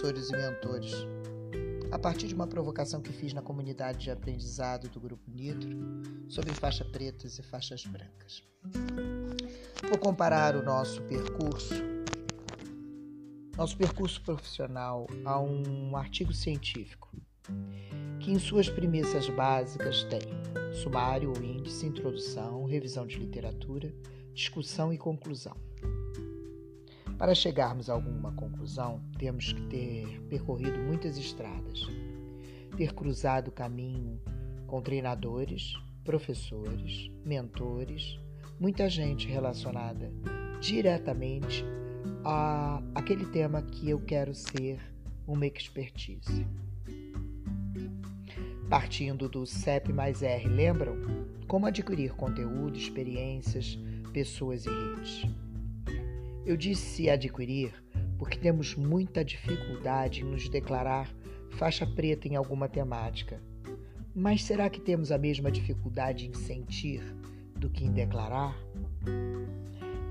professores e mentores, a partir de uma provocação que fiz na comunidade de aprendizado do Grupo Nitro sobre faixa pretas e faixas brancas. Vou comparar o nosso percurso, nosso percurso profissional, a um artigo científico que, em suas premissas básicas, tem sumário ou índice, introdução, revisão de literatura, discussão e conclusão. Para chegarmos a alguma conclusão, temos que ter percorrido muitas estradas, ter cruzado o caminho com treinadores, professores, mentores, muita gente relacionada diretamente a aquele tema que eu quero ser uma expertise. Partindo do CEP mais R, lembram? Como adquirir conteúdo, experiências, pessoas e redes. Eu disse adquirir porque temos muita dificuldade em nos declarar faixa preta em alguma temática. Mas será que temos a mesma dificuldade em sentir do que em declarar?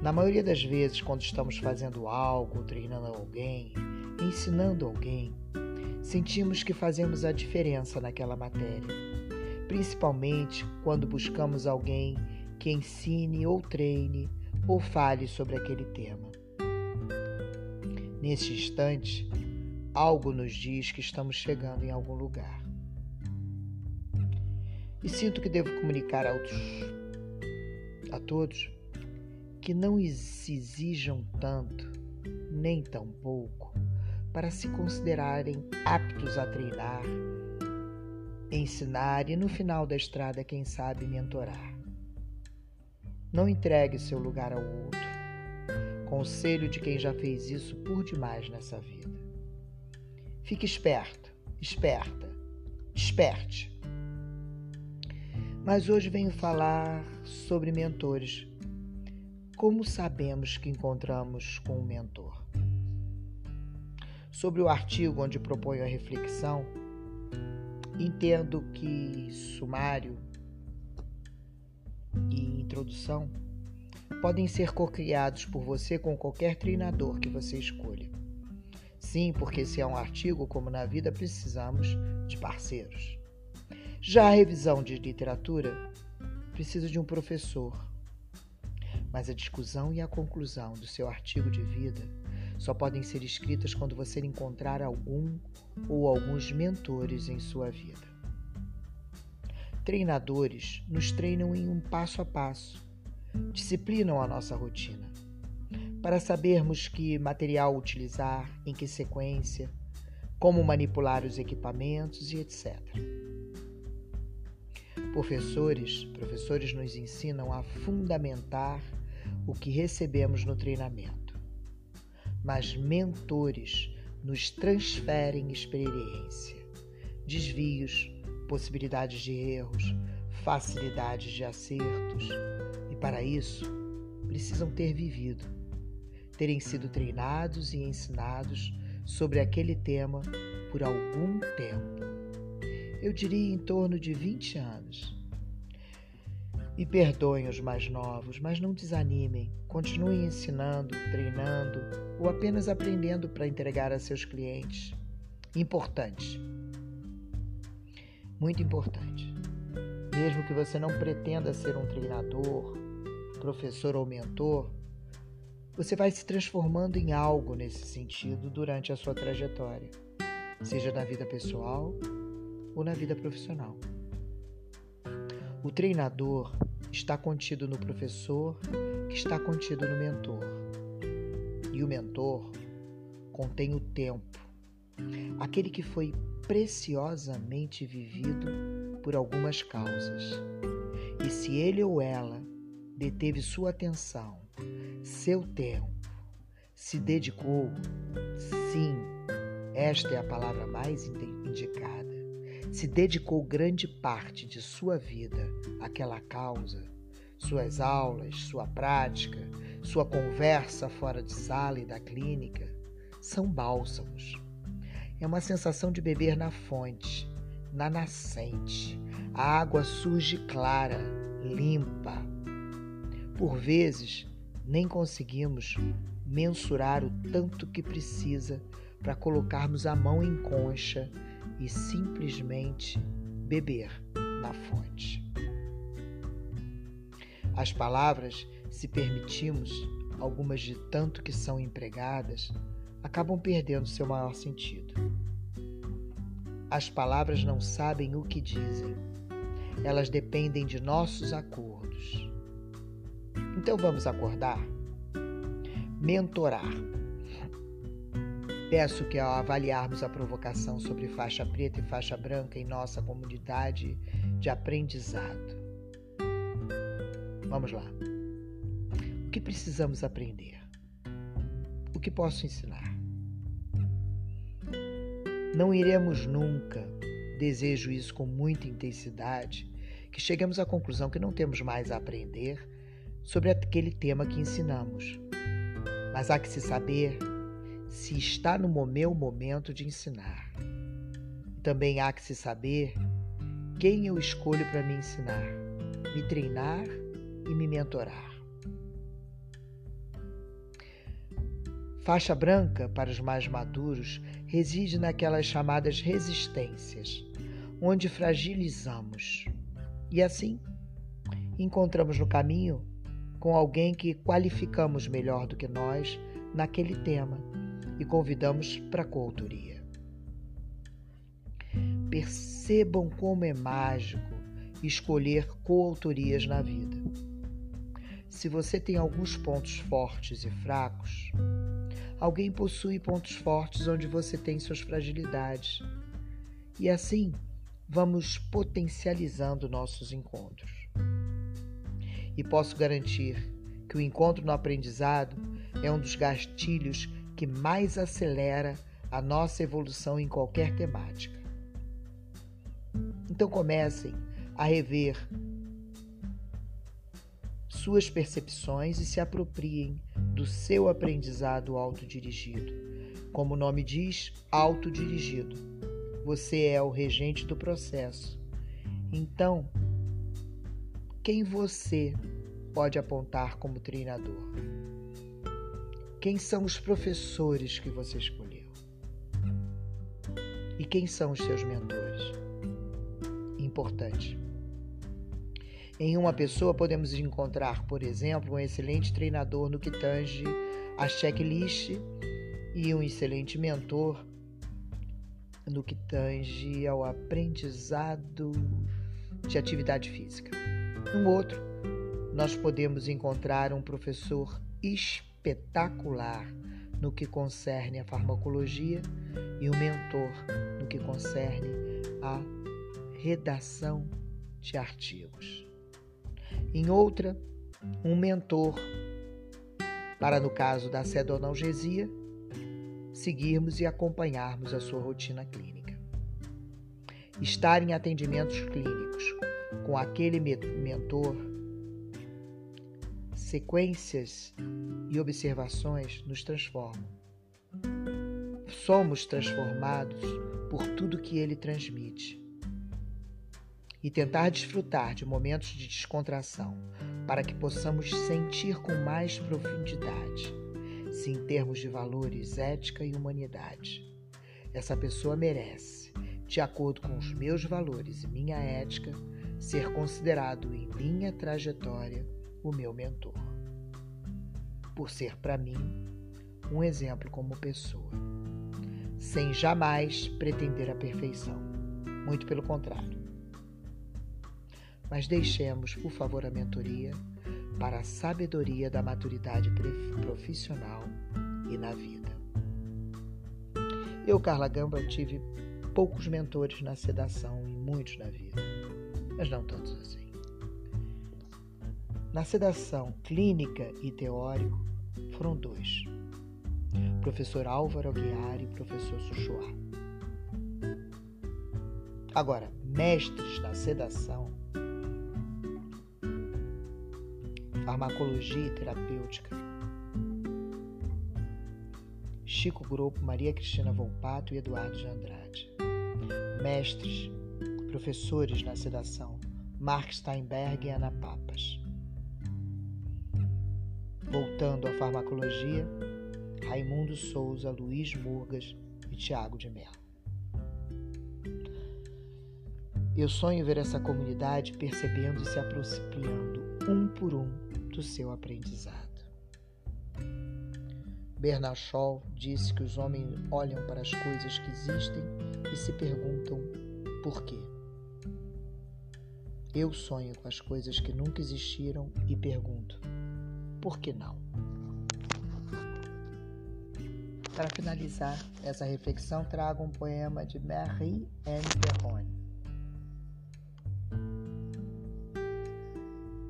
Na maioria das vezes, quando estamos fazendo algo, treinando alguém, ensinando alguém, sentimos que fazemos a diferença naquela matéria, principalmente quando buscamos alguém que ensine ou treine ou fale sobre aquele tema. Nesse instante, algo nos diz que estamos chegando em algum lugar. E sinto que devo comunicar a, outros, a todos que não se exijam tanto, nem tão pouco, para se considerarem aptos a treinar, ensinar e, no final da estrada, quem sabe, mentorar. Não entregue seu lugar ao outro. Conselho de quem já fez isso por demais nessa vida. Fique esperto, esperta, desperte. Mas hoje venho falar sobre mentores. Como sabemos que encontramos com um mentor? Sobre o artigo onde proponho a reflexão, entendo que sumário e introdução podem ser co-criados por você com qualquer treinador que você escolha. Sim, porque se é um artigo, como na vida, precisamos de parceiros. Já a revisão de literatura precisa de um professor. Mas a discussão e a conclusão do seu artigo de vida só podem ser escritas quando você encontrar algum ou alguns mentores em sua vida. Treinadores nos treinam em um passo a passo, disciplinam a nossa rotina, para sabermos que material utilizar, em que sequência, como manipular os equipamentos e etc. Professores, professores nos ensinam a fundamentar o que recebemos no treinamento, mas mentores nos transferem experiência, desvios, possibilidades de erros, facilidades de acertos, e para isso precisam ter vivido, terem sido treinados e ensinados sobre aquele tema por algum tempo. Eu diria em torno de 20 anos. E perdoem os mais novos, mas não desanimem. Continuem ensinando, treinando ou apenas aprendendo para entregar a seus clientes. Importante muito importante. Mesmo que você não pretenda ser um treinador, professor ou mentor, você vai se transformando em algo nesse sentido durante a sua trajetória, seja na vida pessoal ou na vida profissional. O treinador está contido no professor, que está contido no mentor. E o mentor contém o tempo, aquele que foi preciosamente vivido por algumas causas. E se ele ou ela deteve sua atenção, seu tempo, se dedicou, sim, esta é a palavra mais indicada, se dedicou grande parte de sua vida àquela causa, suas aulas, sua prática, sua conversa fora de sala e da clínica, são bálsamos é uma sensação de beber na fonte, na nascente. A água surge clara, limpa. Por vezes, nem conseguimos mensurar o tanto que precisa para colocarmos a mão em concha e simplesmente beber na fonte. As palavras, se permitimos, algumas de tanto que são empregadas, acabam perdendo seu maior sentido. As palavras não sabem o que dizem, elas dependem de nossos acordos. Então vamos acordar? Mentorar. Peço que ao avaliarmos a provocação sobre faixa preta e faixa branca em nossa comunidade de aprendizado. Vamos lá. O que precisamos aprender? O que posso ensinar? Não iremos nunca, desejo isso com muita intensidade, que cheguemos à conclusão que não temos mais a aprender sobre aquele tema que ensinamos. Mas há que se saber se está no meu momento de ensinar. Também há que se saber quem eu escolho para me ensinar, me treinar e me mentorar. Faixa branca, para os mais maduros, reside naquelas chamadas resistências, onde fragilizamos. E assim, encontramos no caminho com alguém que qualificamos melhor do que nós naquele tema e convidamos para a coautoria. Percebam como é mágico escolher coautorias na vida. Se você tem alguns pontos fortes e fracos, Alguém possui pontos fortes onde você tem suas fragilidades. E assim, vamos potencializando nossos encontros. E posso garantir que o encontro no aprendizado é um dos gastilhos que mais acelera a nossa evolução em qualquer temática. Então comecem a rever suas percepções e se apropriem do seu aprendizado autodirigido. Como o nome diz, autodirigido. Você é o regente do processo. Então, quem você pode apontar como treinador? Quem são os professores que você escolheu? E quem são os seus mentores? Importante. Em uma pessoa, podemos encontrar, por exemplo, um excelente treinador no que tange a checklist e um excelente mentor no que tange ao aprendizado de atividade física. No outro, nós podemos encontrar um professor espetacular no que concerne a farmacologia e um mentor no que concerne a redação de artigos. Em outra, um mentor para, no caso da sedonalgesia, seguirmos e acompanharmos a sua rotina clínica. Estar em atendimentos clínicos com aquele mentor, sequências e observações nos transformam. Somos transformados por tudo que ele transmite e tentar desfrutar de momentos de descontração para que possamos sentir com mais profundidade se em termos de valores, ética e humanidade. Essa pessoa merece, de acordo com os meus valores e minha ética, ser considerado em minha trajetória o meu mentor. Por ser para mim um exemplo como pessoa, sem jamais pretender a perfeição. Muito pelo contrário mas deixemos, por favor, a mentoria para a sabedoria da maturidade profissional e na vida. Eu, Carla Gamba, tive poucos mentores na sedação e muitos na vida, mas não tantos assim. Na sedação clínica e teórico foram dois: professor Álvaro Aguiar e professor Suchuá. Agora, mestres na sedação Farmacologia e Terapêutica. Chico Grupo, Maria Cristina Volpato e Eduardo de Andrade. Mestres, professores na sedação, Mark Steinberg e Ana Papas. Voltando à farmacologia, Raimundo Souza, Luiz Murgas Tiago de Mello. Eu sonho ver essa comunidade percebendo e se aproximando um por um seu aprendizado. Bernard Shaw disse que os homens olham para as coisas que existem e se perguntam por quê. Eu sonho com as coisas que nunca existiram e pergunto: por que não? Para finalizar essa reflexão, trago um poema de Marie-Anne Perrone.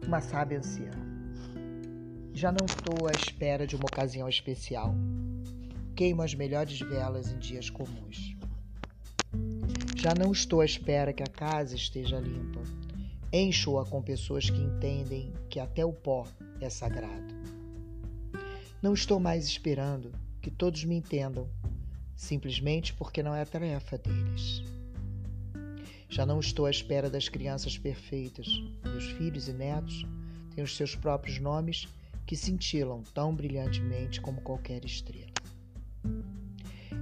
Uma sábia anciã. Já não estou à espera de uma ocasião especial. Queimo as melhores velas em dias comuns. Já não estou à espera que a casa esteja limpa. Encho-a com pessoas que entendem que até o pó é sagrado. Não estou mais esperando que todos me entendam, simplesmente porque não é a tarefa deles. Já não estou à espera das crianças perfeitas. Meus filhos e netos têm os seus próprios nomes que cintilam tão brilhantemente como qualquer estrela.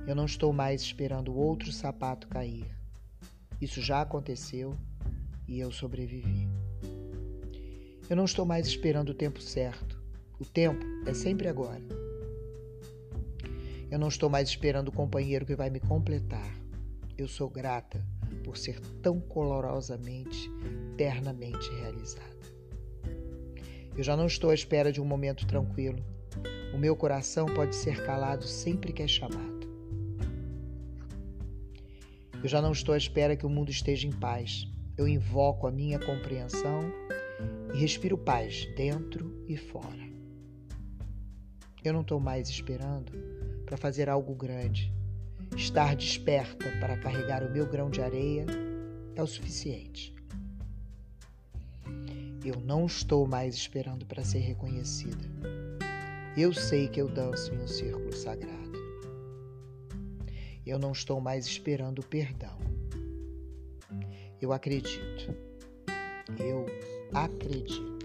Eu não estou mais esperando outro sapato cair. Isso já aconteceu e eu sobrevivi. Eu não estou mais esperando o tempo certo. O tempo é sempre agora. Eu não estou mais esperando o companheiro que vai me completar. Eu sou grata por ser tão colorosamente, ternamente realizada. Eu já não estou à espera de um momento tranquilo. O meu coração pode ser calado sempre que é chamado. Eu já não estou à espera que o mundo esteja em paz. Eu invoco a minha compreensão e respiro paz dentro e fora. Eu não estou mais esperando para fazer algo grande. Estar desperta para carregar o meu grão de areia é o suficiente. Eu não estou mais esperando para ser reconhecida. Eu sei que eu danço em um círculo sagrado. Eu não estou mais esperando perdão. Eu acredito. Eu acredito.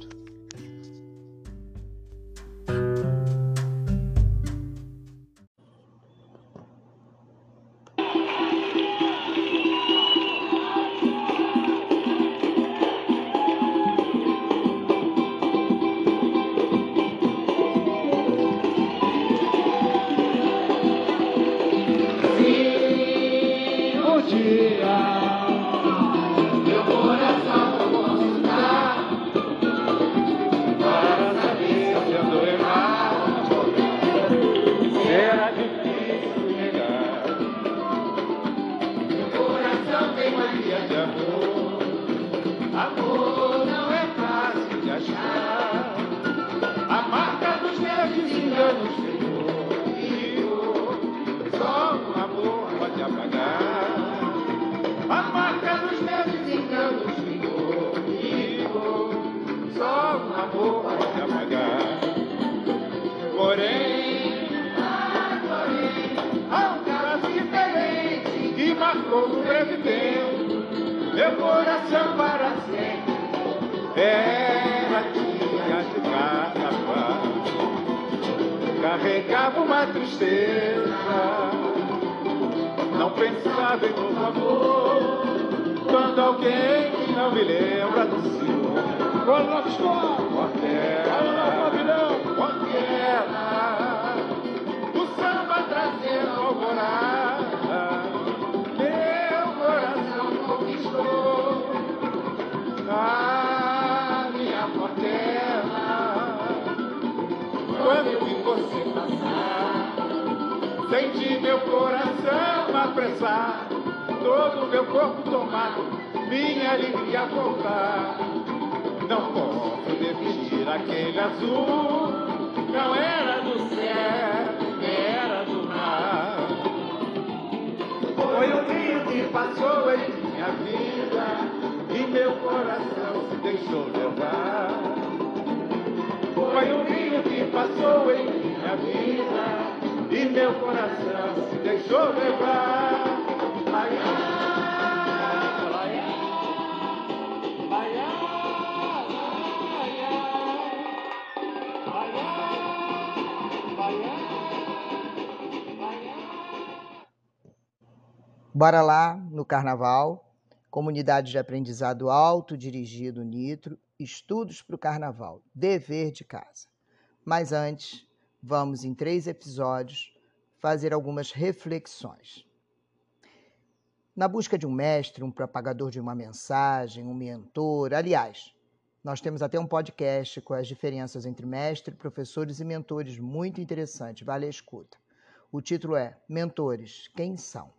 Carregava uma tristeza, não pensava em novo amor. Quando alguém não me lembra do Senhor, escola, qualquer, pavilhão, qualquer, o samba trazendo alvorada. Meu coração apressar, todo meu corpo tomar, minha alegria voltar. Não posso definir aquele azul, não era do céu, era do mar. Foi o rio que passou em minha vida e meu coração se deixou levar. Foi um rio que passou em minha vida meu coração. Se deixou levar. Bora lá no carnaval, comunidade de aprendizado autodirigido Nitro, estudos para o carnaval, dever de casa. Mas antes, vamos em três episódios fazer algumas reflexões. Na busca de um mestre, um propagador de uma mensagem, um mentor, aliás, nós temos até um podcast com as diferenças entre mestre, professores e mentores, muito interessante, vale a escuta. O título é Mentores, quem são?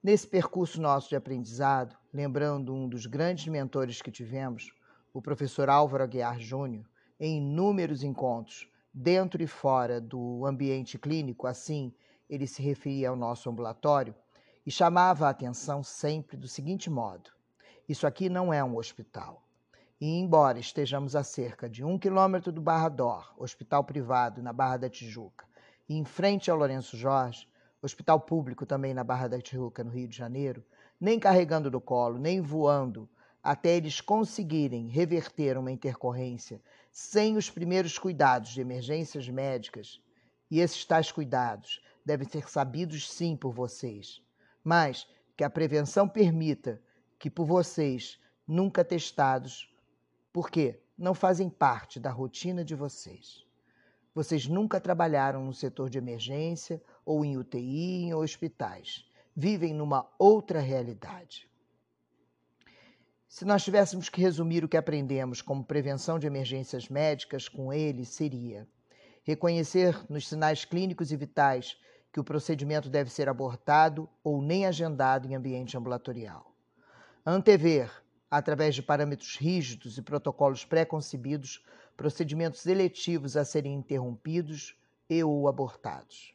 Nesse percurso nosso de aprendizado, lembrando um dos grandes mentores que tivemos, o professor Álvaro Aguiar Júnior, em inúmeros encontros, dentro e fora do ambiente clínico, assim ele se referia ao nosso ambulatório, e chamava a atenção sempre do seguinte modo: Isso aqui não é um hospital. E embora estejamos a cerca de um quilômetro do Barra Dor, hospital privado na Barra da Tijuca, e em frente ao Lourenço Jorge, hospital público também na Barra da Tijuca, no Rio de Janeiro, nem carregando do colo, nem voando, até eles conseguirem reverter uma intercorrência sem os primeiros cuidados de emergências médicas. E esses tais cuidados devem ser sabidos sim por vocês, mas que a prevenção permita que por vocês nunca testados, porque não fazem parte da rotina de vocês. Vocês nunca trabalharam no setor de emergência ou em UTI em hospitais. Vivem numa outra realidade. Se nós tivéssemos que resumir o que aprendemos como prevenção de emergências médicas com ele, seria reconhecer nos sinais clínicos e vitais que o procedimento deve ser abortado ou nem agendado em ambiente ambulatorial. Antever, através de parâmetros rígidos e protocolos pré-concebidos, procedimentos eletivos a serem interrompidos e ou abortados.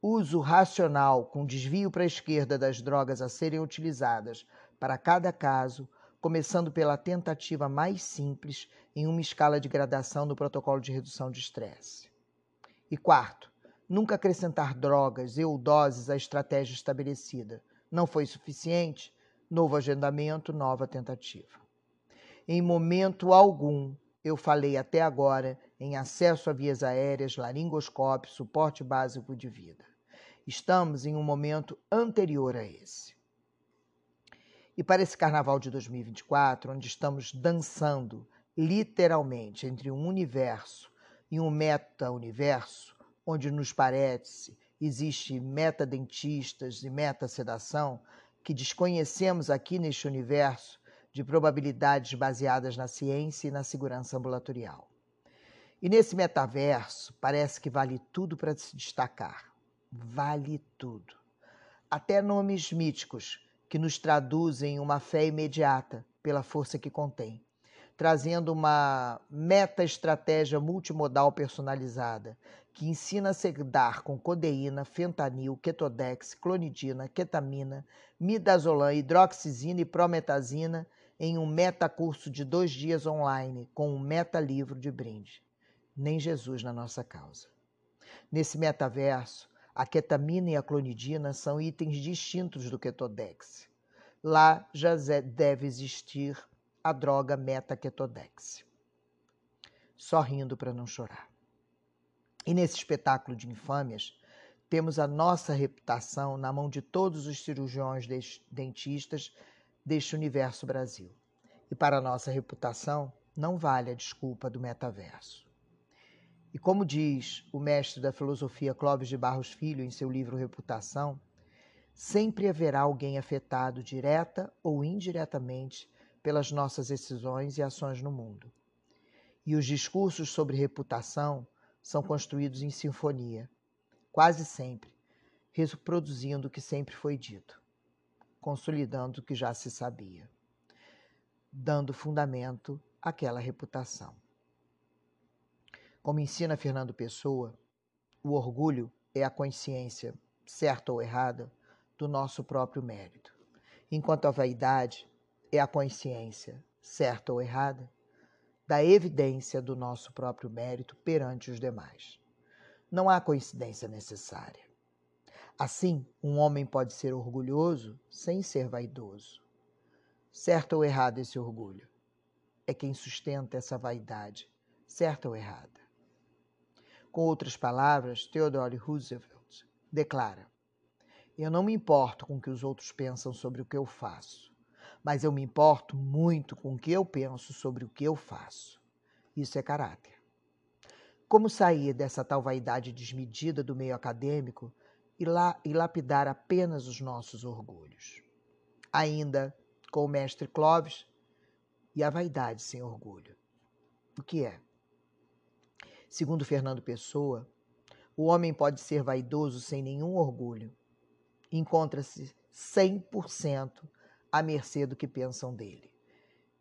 Uso racional com desvio para a esquerda das drogas a serem utilizadas para cada caso, começando pela tentativa mais simples em uma escala de gradação no protocolo de redução de estresse. E quarto, nunca acrescentar drogas e ou doses à estratégia estabelecida. Não foi suficiente? Novo agendamento, nova tentativa. Em momento algum eu falei até agora em acesso a vias aéreas, laringoscópio, suporte básico de vida. Estamos em um momento anterior a esse. E para esse carnaval de 2024, onde estamos dançando literalmente entre um universo e um meta-universo, onde nos parece existe metadentistas e meta-sedação, que desconhecemos aqui neste universo de probabilidades baseadas na ciência e na segurança ambulatorial. E nesse metaverso, parece que vale tudo para se destacar. Vale tudo. Até nomes míticos que nos traduzem uma fé imediata pela força que contém, trazendo uma meta-estratégia multimodal personalizada que ensina a sedar com codeína, fentanil, ketodex, clonidina, ketamina, midazolam, hidroxizina e prometazina em um metacurso de dois dias online com um meta-livro de brinde. Nem Jesus na nossa causa. Nesse metaverso, a ketamina e a clonidina são itens distintos do Ketodex. Lá já deve existir a droga meta-ketodex. Só rindo para não chorar. E nesse espetáculo de infâmias, temos a nossa reputação na mão de todos os cirurgiões dentistas deste universo Brasil. E para nossa reputação, não vale a desculpa do metaverso. E como diz o mestre da filosofia Clóvis de Barros Filho em seu livro Reputação, sempre haverá alguém afetado direta ou indiretamente pelas nossas decisões e ações no mundo. E os discursos sobre reputação são construídos em sinfonia, quase sempre, reproduzindo o que sempre foi dito consolidando o que já se sabia, dando fundamento àquela reputação. Como ensina Fernando Pessoa, o orgulho é a consciência, certa ou errada, do nosso próprio mérito, enquanto a vaidade é a consciência, certa ou errada, da evidência do nosso próprio mérito perante os demais. Não há coincidência necessária. Assim, um homem pode ser orgulhoso sem ser vaidoso. Certo ou errado esse orgulho? É quem sustenta essa vaidade, certa ou errada. Com outras palavras, Theodore Roosevelt declara: Eu não me importo com o que os outros pensam sobre o que eu faço, mas eu me importo muito com o que eu penso sobre o que eu faço. Isso é caráter. Como sair dessa tal vaidade desmedida do meio acadêmico e, e lapidar apenas os nossos orgulhos? Ainda com o mestre Clóvis e a vaidade sem orgulho. O que é? Segundo Fernando Pessoa, o homem pode ser vaidoso sem nenhum orgulho. Encontra-se 100% à mercê do que pensam dele.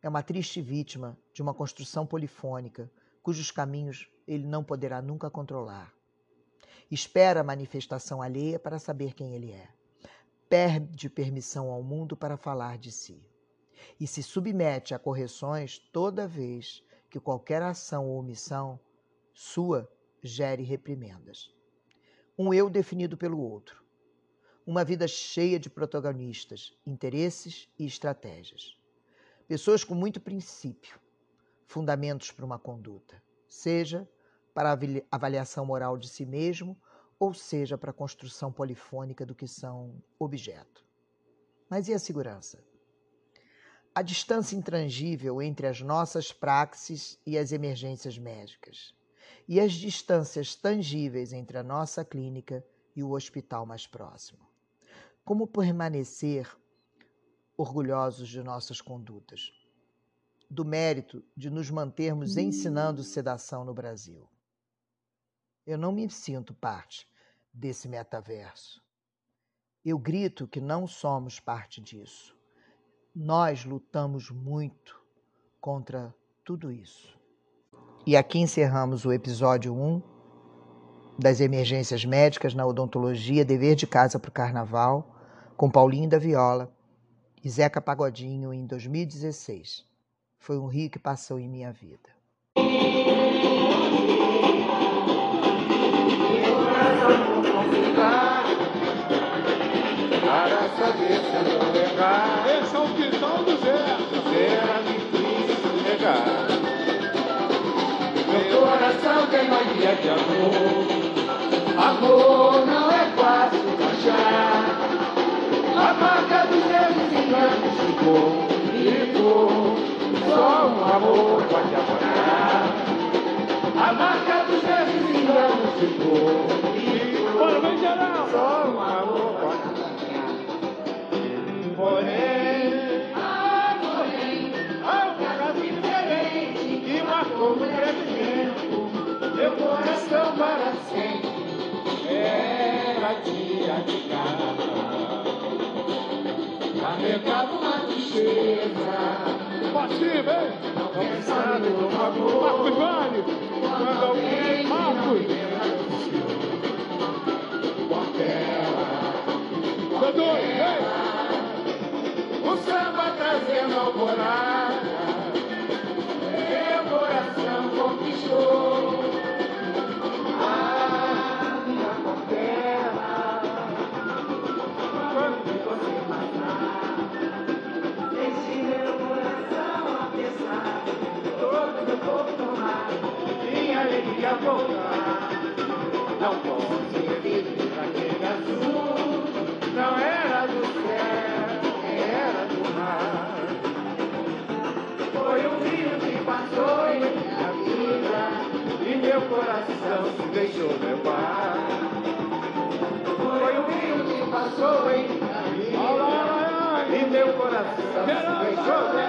É uma triste vítima de uma construção polifônica cujos caminhos ele não poderá nunca controlar. Espera a manifestação alheia para saber quem ele é. Perde permissão ao mundo para falar de si. E se submete a correções toda vez que qualquer ação ou omissão sua gere reprimendas. Um eu definido pelo outro. Uma vida cheia de protagonistas, interesses e estratégias. Pessoas com muito princípio, fundamentos para uma conduta, seja para a avaliação moral de si mesmo, ou seja para a construção polifônica do que são objeto. Mas e a segurança? A distância intangível entre as nossas praxes e as emergências médicas e as distâncias tangíveis entre a nossa clínica e o hospital mais próximo. Como permanecer orgulhosos de nossas condutas, do mérito de nos mantermos ensinando sedação no Brasil. Eu não me sinto parte desse metaverso. Eu grito que não somos parte disso. Nós lutamos muito contra tudo isso. E aqui encerramos o episódio 1 das emergências médicas na odontologia, dever de casa para o carnaval, com Paulinho da Viola e Zeca Pagodinho em 2016. Foi um rio que passou em minha vida. Tem mania de amor. Amor não é fácil achar. A marca dos meus enganos ficou, ficou. Só um amor pode apagar. A marca dos meus enganos ficou, ficou. Bora, vem geral! Só um amor pode apagar. Porém, ah, porém, meu coração para sempre era dia de casa. Carregava uma tristeza. Passiva, hein? Não pensando no amor. Marcos Vale, quando alguém Marcos. Dodô, vem! O samba trazendo alvorada, meu coração conquistou. Alegria voltar. Não posso evitar aquele azul, não era do céu, era do mar. Foi um rio que passou em minha vida e meu coração se deixou levar. Foi um rio que passou em minha vida e meu coração se deixou levar.